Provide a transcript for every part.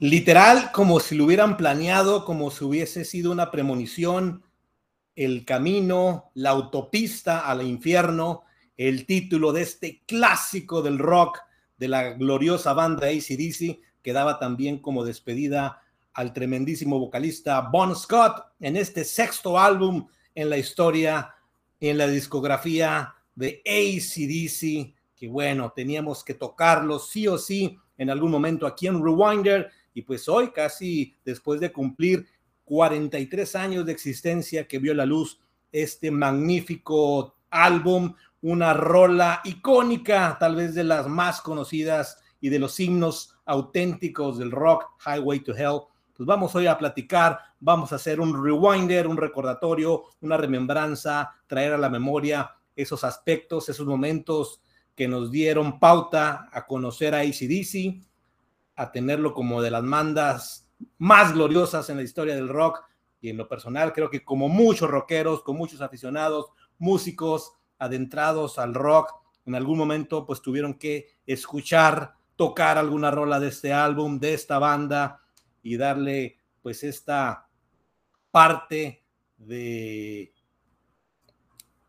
literal como si lo hubieran planeado, como si hubiese sido una premonición, el camino, la autopista al infierno, el título de este clásico del rock de la gloriosa banda ACDC, que daba también como despedida al tremendísimo vocalista Bon Scott en este sexto álbum en la historia, en la discografía de ACDC, que bueno, teníamos que tocarlo sí o sí en algún momento aquí en Rewinder y pues hoy, casi después de cumplir 43 años de existencia que vio la luz este magnífico álbum, una rola icónica, tal vez de las más conocidas y de los himnos auténticos del rock, Highway to Hell. Pues vamos hoy a platicar, vamos a hacer un rewinder, un recordatorio, una remembranza, traer a la memoria esos aspectos, esos momentos que nos dieron pauta a conocer a ACDC, a tenerlo como de las mandas más gloriosas en la historia del rock. Y en lo personal creo que como muchos rockeros, con muchos aficionados, músicos adentrados al rock, en algún momento pues tuvieron que escuchar, tocar alguna rola de este álbum, de esta banda y darle pues esta parte de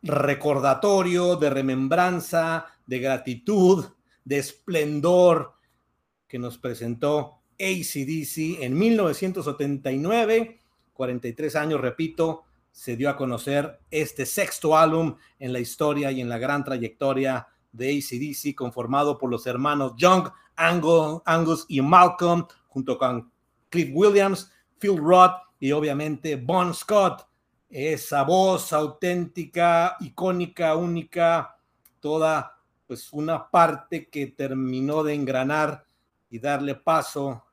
recordatorio, de remembranza, de gratitud, de esplendor que nos presentó ACDC en 1979, 43 años, repito, se dio a conocer este sexto álbum en la historia y en la gran trayectoria de ACDC, conformado por los hermanos Young, Angus y Malcolm, junto con Cliff Williams, Phil Roth y obviamente Bon Scott. Esa voz auténtica, icónica, única, toda pues una parte que terminó de engranar y darle paso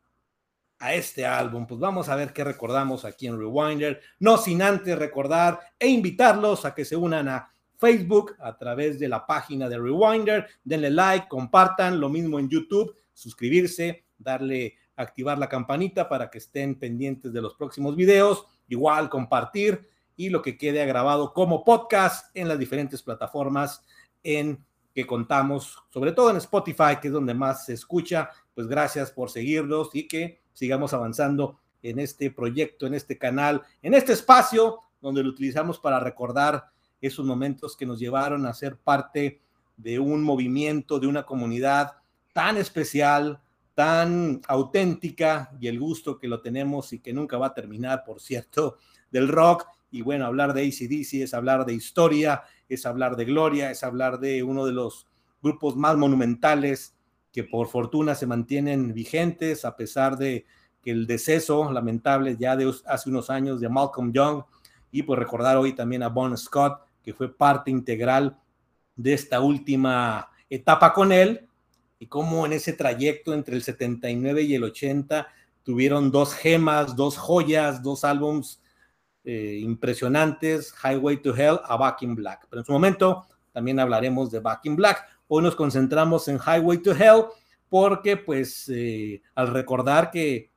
a este álbum. Pues vamos a ver qué recordamos aquí en Rewinder. No sin antes recordar e invitarlos a que se unan a Facebook a través de la página de Rewinder. Denle like, compartan, lo mismo en YouTube, suscribirse, darle, activar la campanita para que estén pendientes de los próximos videos. Igual compartir y lo que quede grabado como podcast en las diferentes plataformas en que contamos, sobre todo en Spotify, que es donde más se escucha. Pues gracias por seguirnos y que sigamos avanzando en este proyecto, en este canal, en este espacio donde lo utilizamos para recordar esos momentos que nos llevaron a ser parte de un movimiento, de una comunidad tan especial, tan auténtica y el gusto que lo tenemos y que nunca va a terminar, por cierto, del rock. Y bueno, hablar de ACDC es hablar de historia, es hablar de gloria, es hablar de uno de los grupos más monumentales que por fortuna se mantienen vigentes a pesar de que el deceso lamentable ya de hace unos años de Malcolm Young y pues recordar hoy también a Bon Scott que fue parte integral de esta última etapa con él y cómo en ese trayecto entre el 79 y el 80 tuvieron dos gemas, dos joyas, dos álbums eh, impresionantes, Highway to Hell a Back in Black. Pero en su momento también hablaremos de Back in Black. Hoy nos concentramos en Highway to Hell porque pues eh, al recordar que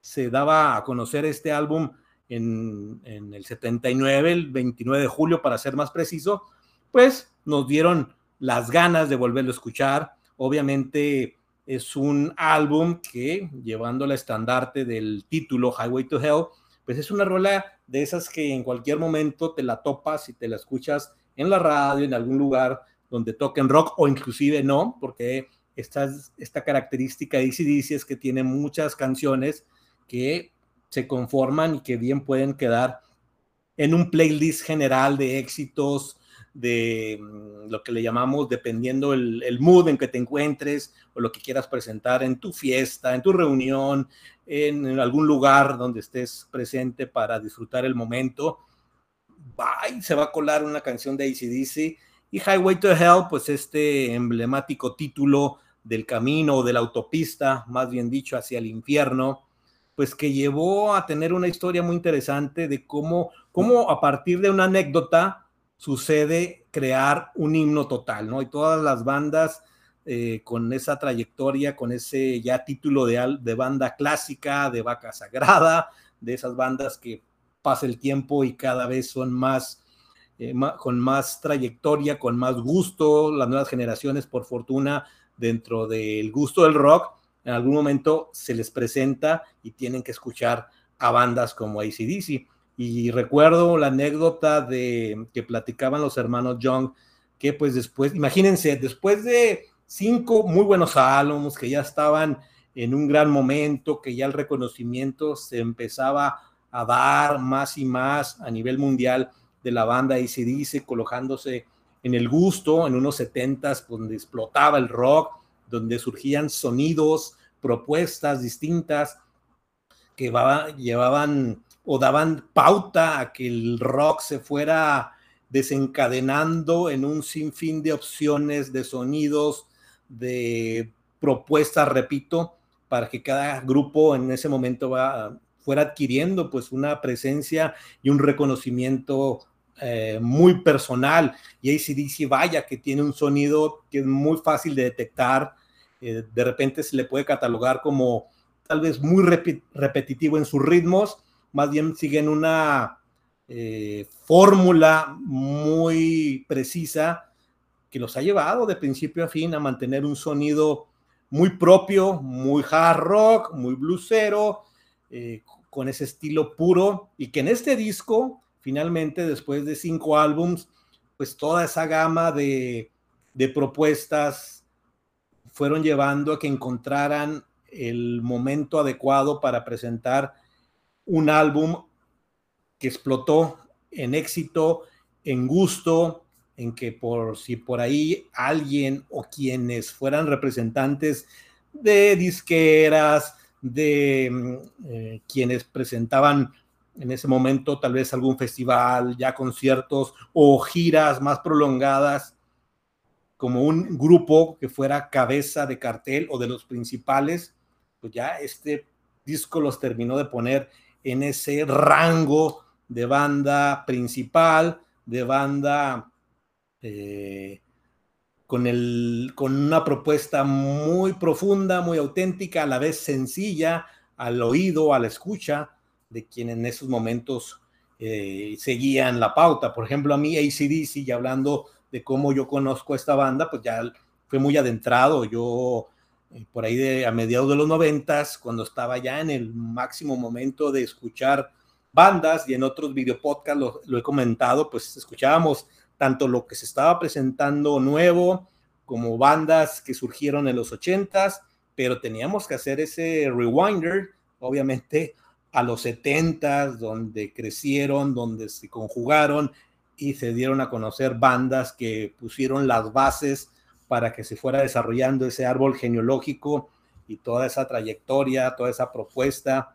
se daba a conocer este álbum en, en, el 79, el 29 de julio para ser más preciso, pues nos dieron las ganas de volverlo a escuchar. Obviamente es un álbum que, llevando el estandarte del título Highway to Hell, pues es una rola de esas que en cualquier momento te la topas y te la escuchas en la radio, en algún lugar donde toquen rock o inclusive no, porque esta, esta característica de ACDC es que tiene muchas canciones que se conforman y que bien pueden quedar en un playlist general de éxitos, de mm, lo que le llamamos, dependiendo el, el, mood en que te encuentres o lo que quieras presentar en tu fiesta, en tu reunión, en, algún lugar donde estés presente para disfrutar el momento. Bye, se va a colar una canción de ACDC y Highway to Hell, pues este emblemático título del camino o de la autopista, más bien dicho, hacia el infierno, pues que llevó a tener una historia muy interesante de cómo, cómo a partir de una anécdota sucede crear un himno total, ¿no? Y todas las bandas eh, con esa trayectoria, con ese ya título de, de banda clásica, de vaca sagrada, de esas bandas que pasa el tiempo y cada vez son más eh, con más trayectoria, con más gusto, las nuevas generaciones, por fortuna, dentro del gusto del rock, en algún momento se les presenta y tienen que escuchar a bandas como ACDC. Y recuerdo la anécdota de que platicaban los hermanos Young, que pues después, imagínense, después de cinco muy buenos álbumes que ya estaban en un gran momento, que ya el reconocimiento se empezaba a dar más y más a nivel mundial de la banda ACDC, colocándose en el gusto, en unos setentas, donde explotaba el rock, donde surgían sonidos, propuestas distintas que llevaban o daban pauta a que el rock se fuera desencadenando en un sinfín de opciones, de sonidos, de propuestas, repito, para que cada grupo en ese momento va, fuera adquiriendo pues una presencia y un reconocimiento eh, muy personal. Y ACDC, vaya, que tiene un sonido que es muy fácil de detectar. Eh, de repente se le puede catalogar como tal vez muy repetitivo en sus ritmos, más bien siguen una eh, fórmula muy precisa que los ha llevado de principio a fin a mantener un sonido muy propio, muy hard rock, muy bluesero, con ese estilo puro y que en este disco finalmente, después de cinco álbums, pues toda esa gama de, propuestas fueron llevando a que encontraran el momento adecuado para presentar un álbum que explotó en éxito, en gusto, en que por si por ahí alguien o quienes fueran representantes de disqueras, de mm, eh, quienes presentaban en ese momento tal vez algún festival, ya conciertos o giras más prolongadas, como un grupo que fuera cabeza de cartel o de los principales, pues ya este disco los terminó de poner en ese rango de banda principal, de banda eh, con, el, con una propuesta muy profunda, muy auténtica, a la vez sencilla al oído, a la escucha, de quien en esos momentos eh, seguían la pauta. Por ejemplo, a mí ACDC, y hablando de cómo yo conozco esta banda, pues ya fue muy adentrado. Yo, eh, por ahí de, a mediados de los noventas, cuando estaba ya en el máximo momento de escuchar bandas y en otros videopodcasts lo, lo he comentado, pues escuchábamos tanto lo que se estaba presentando nuevo como bandas que surgieron en los ochentas, pero teníamos que hacer ese rewinder, obviamente a los 70, donde crecieron, donde se conjugaron y se dieron a conocer bandas que pusieron las bases para que se fuera desarrollando ese árbol genealógico y toda esa trayectoria, toda esa propuesta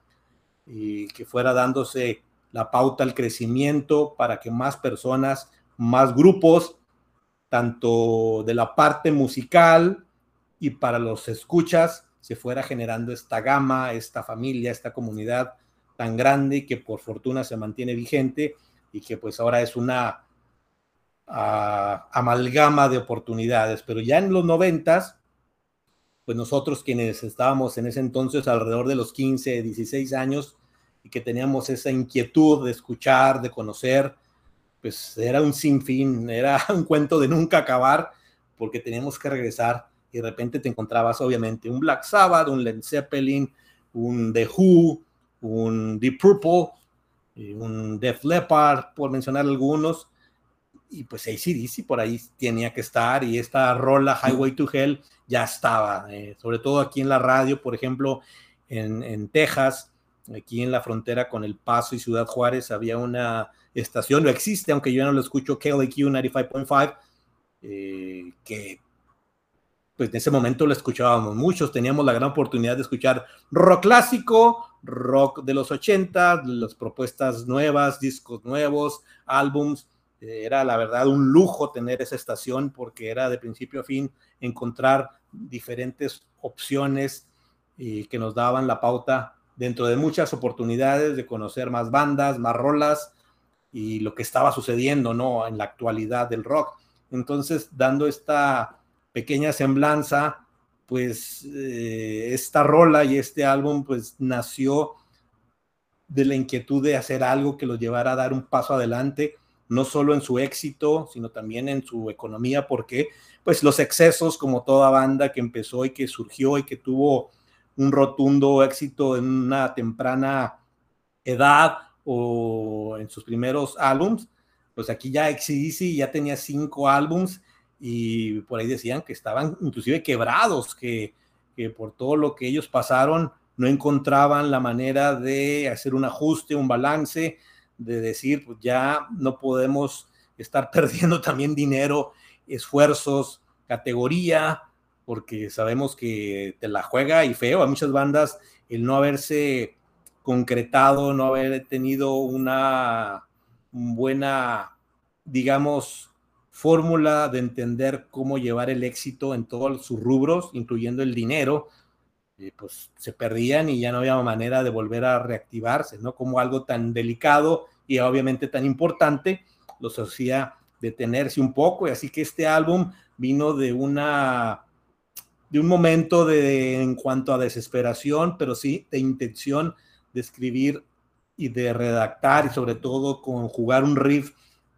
y que fuera dándose la pauta al crecimiento para que más personas, más grupos, tanto de la parte musical y para los escuchas, se fuera generando esta gama, esta familia, esta comunidad tan grande que por fortuna se mantiene vigente y que pues ahora es una ah, amalgama de oportunidades. Pero ya en los noventas, pues nosotros quienes estábamos en ese entonces alrededor de los 15, 16 años y que teníamos esa inquietud de escuchar, de conocer, pues era un sinfín, era un cuento de nunca acabar porque teníamos que regresar y de repente te encontrabas obviamente un Black Sabbath, un Led Zeppelin, un The Who, un Deep Purple, un Def Leppard, por mencionar algunos, y pues ACDC por ahí tenía que estar, y esta rola Highway to Hell ya estaba, eh, sobre todo aquí en la radio, por ejemplo, en, en, Texas, aquí en la frontera con El Paso y Ciudad Juárez, había una estación, no existe, aunque yo no lo escucho, KLQ 95.5, eh, que pues en ese momento lo escuchábamos muchos, teníamos la gran oportunidad de escuchar rock clásico, rock de los 80, las propuestas nuevas, discos nuevos, álbums. Eh, era la verdad un lujo tener esa estación porque era de principio a fin encontrar diferentes opciones y que nos daban la pauta dentro de muchas oportunidades de conocer más bandas, más rolas y lo que estaba sucediendo, ¿no? En la actualidad del rock. Entonces, dando esta pequeña semblanza, pues eh, esta rola y este álbum pues nació de la inquietud de hacer algo que los llevara a dar un paso adelante, no solo en su éxito, sino también en su economía, porque pues los excesos, como toda banda que empezó y que surgió y que tuvo un rotundo éxito en una temprana edad o en sus primeros álbums, pues aquí ya XCDC ya tenía cinco álbums y por ahí decían que estaban inclusive quebrados, que, que por todo lo que ellos pasaron no encontraban la manera de hacer un ajuste, un balance, de decir, pues ya no podemos estar perdiendo también dinero, esfuerzos, categoría, porque sabemos que te la juega y feo a muchas bandas el no haberse concretado, no haber tenido una buena, digamos, fórmula de entender cómo llevar el éxito en todos sus rubros, incluyendo el dinero, pues se perdían y ya no había manera de volver a reactivarse, ¿no? Como algo tan delicado y obviamente tan importante, los hacía detenerse un poco, y así que este álbum vino de una de un momento de en cuanto a desesperación, pero sí de intención de escribir y de redactar y sobre todo conjugar un riff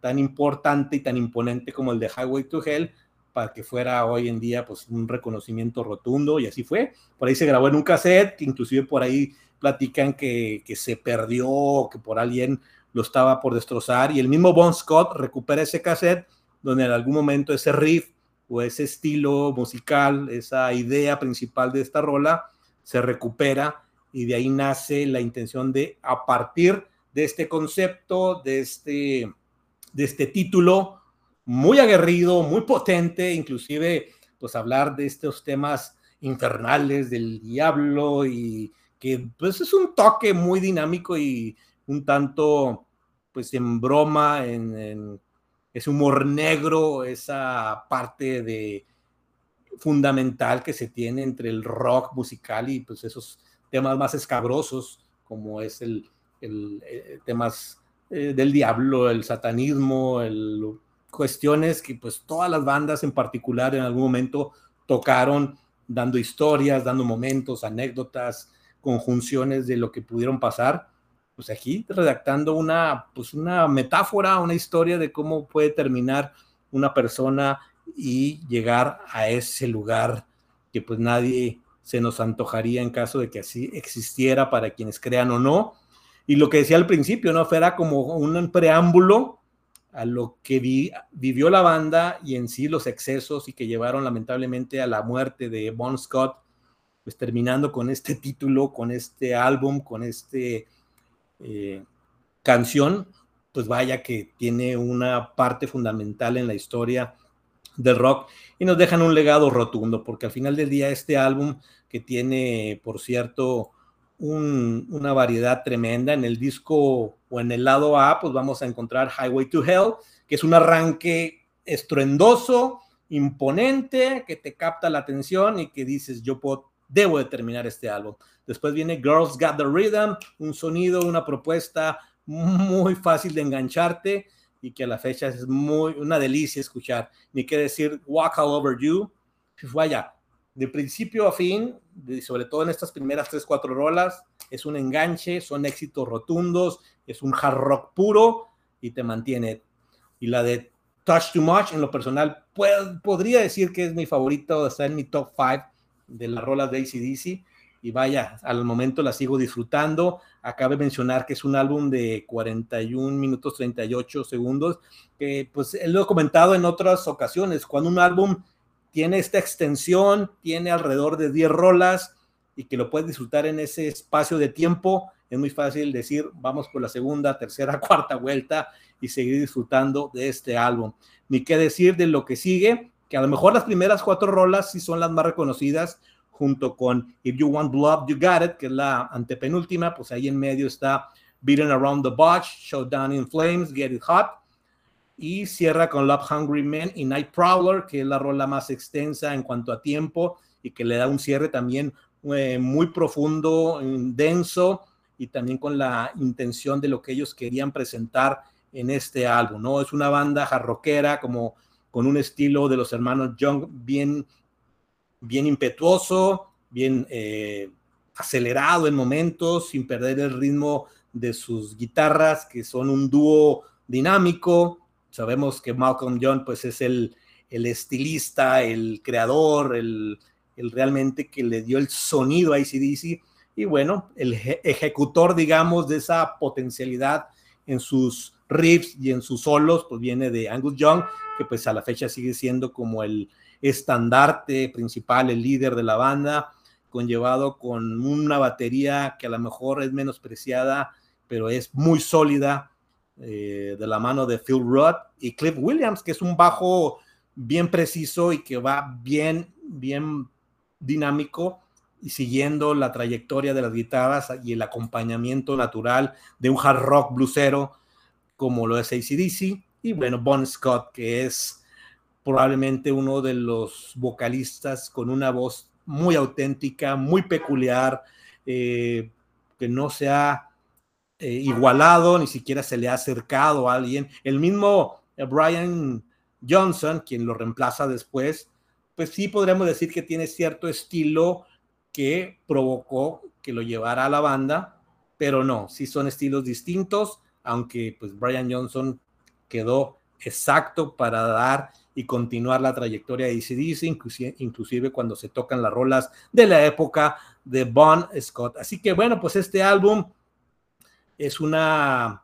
tan importante y tan imponente como el de Highway to Hell para que fuera hoy en día pues un reconocimiento rotundo y así fue. Por ahí se grabó en un cassette, inclusive por ahí platican que, que se perdió, que por alguien lo estaba por destrozar y el mismo Bon Scott recupera ese cassette donde en algún momento ese riff o ese estilo musical, esa idea principal de esta rola se recupera y de ahí nace la intención de, a partir de este concepto, de este, de este título muy aguerrido, muy potente, inclusive pues hablar de estos temas infernales del diablo y que pues es un toque muy dinámico y un tanto pues en broma, en, en ese humor negro, esa parte de fundamental que se tiene entre el rock musical y pues esos temas más escabrosos, como es el, el, eh, temas eh, del diablo, el satanismo, el, cuestiones que pues todas las bandas en particular en algún momento tocaron, dando historias, dando momentos, anécdotas, conjunciones de lo que pudieron pasar. Pues aquí redactando una, pues una metáfora, una historia de cómo puede terminar una persona y llegar a ese lugar que pues nadie se nos antojaría en caso de que así existiera para quienes crean o no. Y lo que decía al principio, ¿no? Era como un preámbulo a lo que vivió la banda y en sí los excesos y que llevaron lamentablemente a la muerte de Bon Scott, pues terminando con este título, con este álbum, con este eh, canción, pues vaya que tiene una parte fundamental en la historia del rock y nos dejan un legado rotundo, porque al final del día este álbum que tiene, por cierto, una variedad tremenda en el disco o en el lado A, pues vamos a encontrar Highway to Hell, que es un arranque estruendoso, imponente, que te capta la atención y que dices, yo puedo, debo de terminar este álbum. Después viene Girls Got the Rhythm, un sonido, una propuesta muy fácil de engancharte y que a la fecha es muy una delicia escuchar. Ni qué decir Walk All Over You. Vaya, de principio a fin, sobre todo en estas primeras tres, cuatro rolas, es un enganche, son éxitos rotundos, es un hard rock puro y te mantiene. Y la de Touch Too Much, en lo personal, podría decir que es mi favorito, está en mi top five de las rolas de ACDC y vaya, al momento la sigo disfrutando. Acabe de mencionar que es un álbum de 41 minutos 38 segundos, que pues lo he comentado en otras ocasiones, cuando un álbum tiene esta extensión, tiene alrededor de 10 rolas y que lo puedes disfrutar en ese espacio de tiempo, es muy fácil decir, vamos por la segunda, tercera, cuarta vuelta y seguir disfrutando de este álbum. Ni qué decir de lo que sigue, que a lo mejor las primeras cuatro rolas sí son las más reconocidas, junto con If You Want Blood, You Got It, que es la antepenúltima, pues ahí en medio está Beating Around the Botch, Showdown in Flames, Get It Hot, y cierra con Love Hungry Men y Night Prowler, que es la rola más extensa en cuanto a tiempo y que le da un cierre también eh, muy profundo, denso y también con la intención de lo que ellos querían presentar en este álbum, ¿no? Es una banda jarroquera como con un estilo de los hermanos Young bien bien impetuoso, bien eh, acelerado en momentos, sin perder el ritmo de sus guitarras, que son un dúo dinámico. Sabemos que Malcolm John pues es el, el estilista, el creador, el, el realmente que le dio el sonido a ACDC y bueno, el ejecutor, digamos, de esa potencialidad en sus riffs y en sus solos, pues viene de Angus Young, que pues a la fecha sigue siendo como el estandarte principal, el líder de la banda, conllevado con una batería que a lo mejor es menospreciada, pero es muy sólida, eh, de la mano de Phil Rudd y Cliff Williams, que es un bajo bien preciso y que va bien, bien dinámico y siguiendo la trayectoria de las guitarras y el acompañamiento natural de un hard rock bluesero como lo es ACDC. Y bueno, Bon Scott, que es probablemente uno de los vocalistas con una voz muy auténtica, muy peculiar, eh, que no se eh, igualado, ni siquiera se le ha acercado a alguien. El mismo Brian Johnson, quien lo reemplaza después, pues sí podríamos decir que tiene cierto estilo que provocó que lo llevara a la banda, pero no, sí son estilos distintos, aunque pues Brian Johnson quedó exacto para dar y continuar la trayectoria de ACDC, inclusive, inclusive cuando se tocan las rolas de la época de Bon Scott. Así que bueno, pues este álbum es una,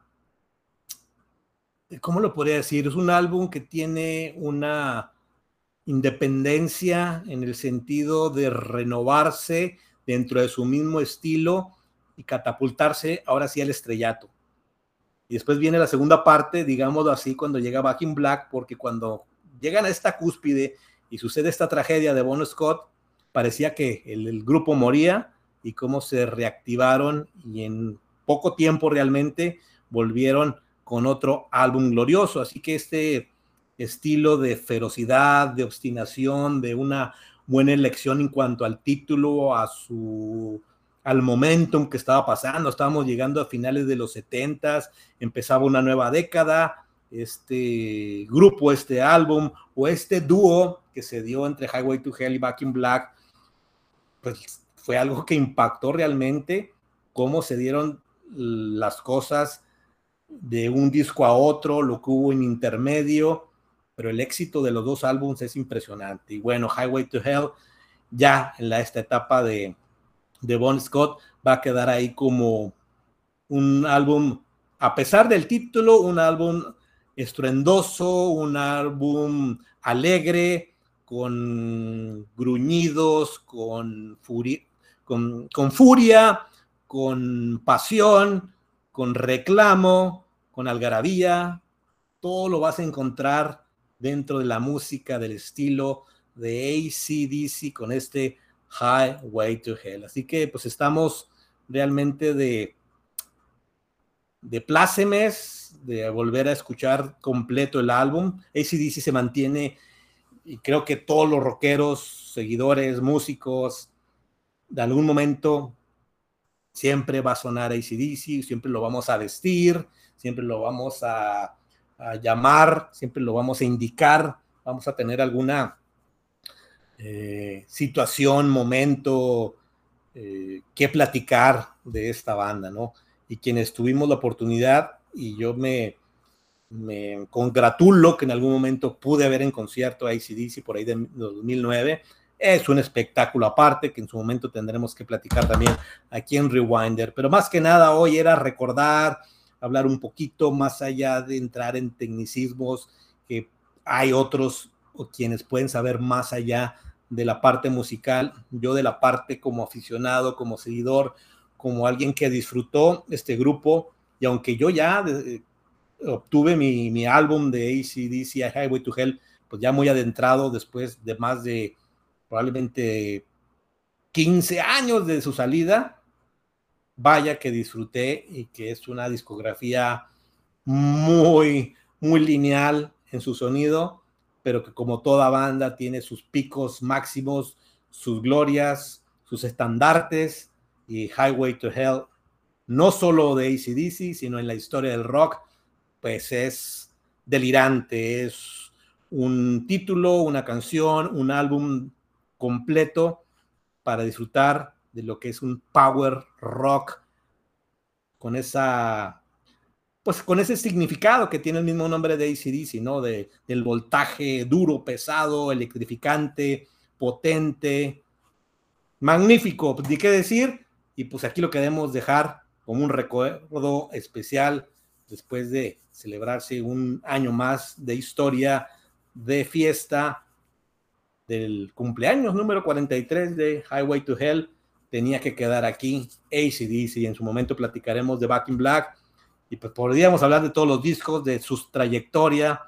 ¿cómo lo podría decir? Es un álbum que tiene una independencia en el sentido de renovarse dentro de su mismo estilo y catapultarse ahora sí al estrellato. Y después viene la segunda parte, digámoslo así, cuando llega Back in Black, porque cuando llegan a esta cúspide y sucede esta tragedia de Bon Scott, parecía que el, el grupo moría y cómo se reactivaron y en poco tiempo realmente volvieron con otro álbum glorioso. Así que este estilo de ferocidad, de obstinación, de una buena elección en cuanto al título, a su al momentum que estaba pasando. Estábamos llegando a finales de los 70 empezaba una nueva década. Este grupo, este álbum o este dúo que se dio entre Highway to Hell y Back in Black, pues fue algo que impactó realmente cómo se dieron las cosas de un disco a otro, lo que hubo en intermedio pero el éxito de los dos álbumes es impresionante. Y bueno, Highway to Hell, ya en la, esta etapa de, de Bon Scott, va a quedar ahí como un álbum, a pesar del título, un álbum estruendoso, un álbum alegre, con gruñidos, con, furia, con pasión, con reclamo, con algarabía, todo lo vas a encontrar dentro de la música, del estilo de ACDC con este Highway to Hell. Así que pues estamos realmente de, de plácemes, de volver a escuchar completo el álbum. ACDC se mantiene y creo que todos los rockeros, seguidores, músicos, de algún momento siempre va a sonar ACDC, siempre lo vamos a vestir, siempre lo vamos a llamar, siempre lo vamos a indicar, vamos a tener alguna eh, situación, momento eh, que platicar de esta banda, ¿no? Y quienes tuvimos la oportunidad, y yo me, me congratulo que en algún momento pude ver en concierto a ACDC por ahí de 2009. Es un espectáculo aparte que en su momento tendremos que platicar también aquí en Rewinder. Pero más que nada hoy era recordar, hablar un poquito más allá de entrar en tecnicismos, que hay otros o quienes pueden saber más allá de la parte musical, yo de la parte como aficionado, como seguidor, como alguien que disfrutó este grupo, y aunque yo ya eh, obtuve mi, mi, álbum de ACDC, Highway to Hell, pues ya muy adentrado después de más de probablemente 15 años de su salida, vaya que disfruté y que es una discografía muy, muy lineal en su sonido, pero que como toda banda tiene sus picos máximos, sus glorias, sus estandartes y Highway to Hell, no solo de ACDC, sino en la historia del rock, pues es delirante, es un título, una canción, un álbum completo para disfrutar de lo que es un power rock con esa pues con ese significado que tiene el mismo nombre de ACDC, ¿no? De, del voltaje duro, pesado, electrificante, potente, magnífico, ni qué decir, y pues aquí lo queremos dejar como un recuerdo especial después de celebrarse un año más de historia, de fiesta, del cumpleaños número 43 de Highway to Hell, tenía que quedar aquí ACDC, en su momento platicaremos de Back in Black, y pues podríamos hablar de todos los discos, de su trayectoria,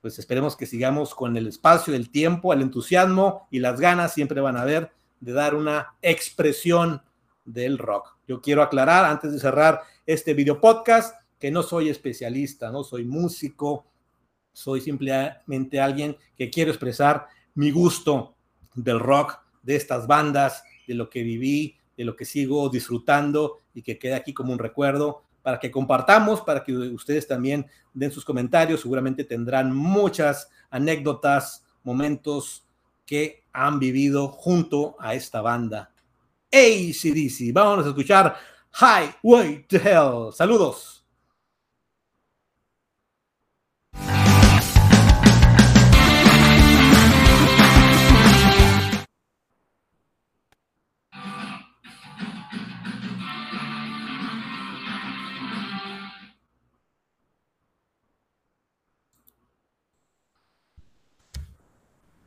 pues esperemos que sigamos con el espacio, el tiempo, el entusiasmo y las ganas siempre van a haber de dar una expresión del rock. Yo quiero aclarar antes de cerrar este video podcast que no soy especialista, no soy músico, soy simplemente alguien que quiero expresar mi gusto del rock, de estas bandas, de lo que viví, de lo que sigo disfrutando y que queda aquí como un recuerdo para que compartamos, para que ustedes también den sus comentarios. Seguramente tendrán muchas anécdotas, momentos que han vivido junto a esta banda. ACDC. Vamos a escuchar Highway to Hell. Saludos.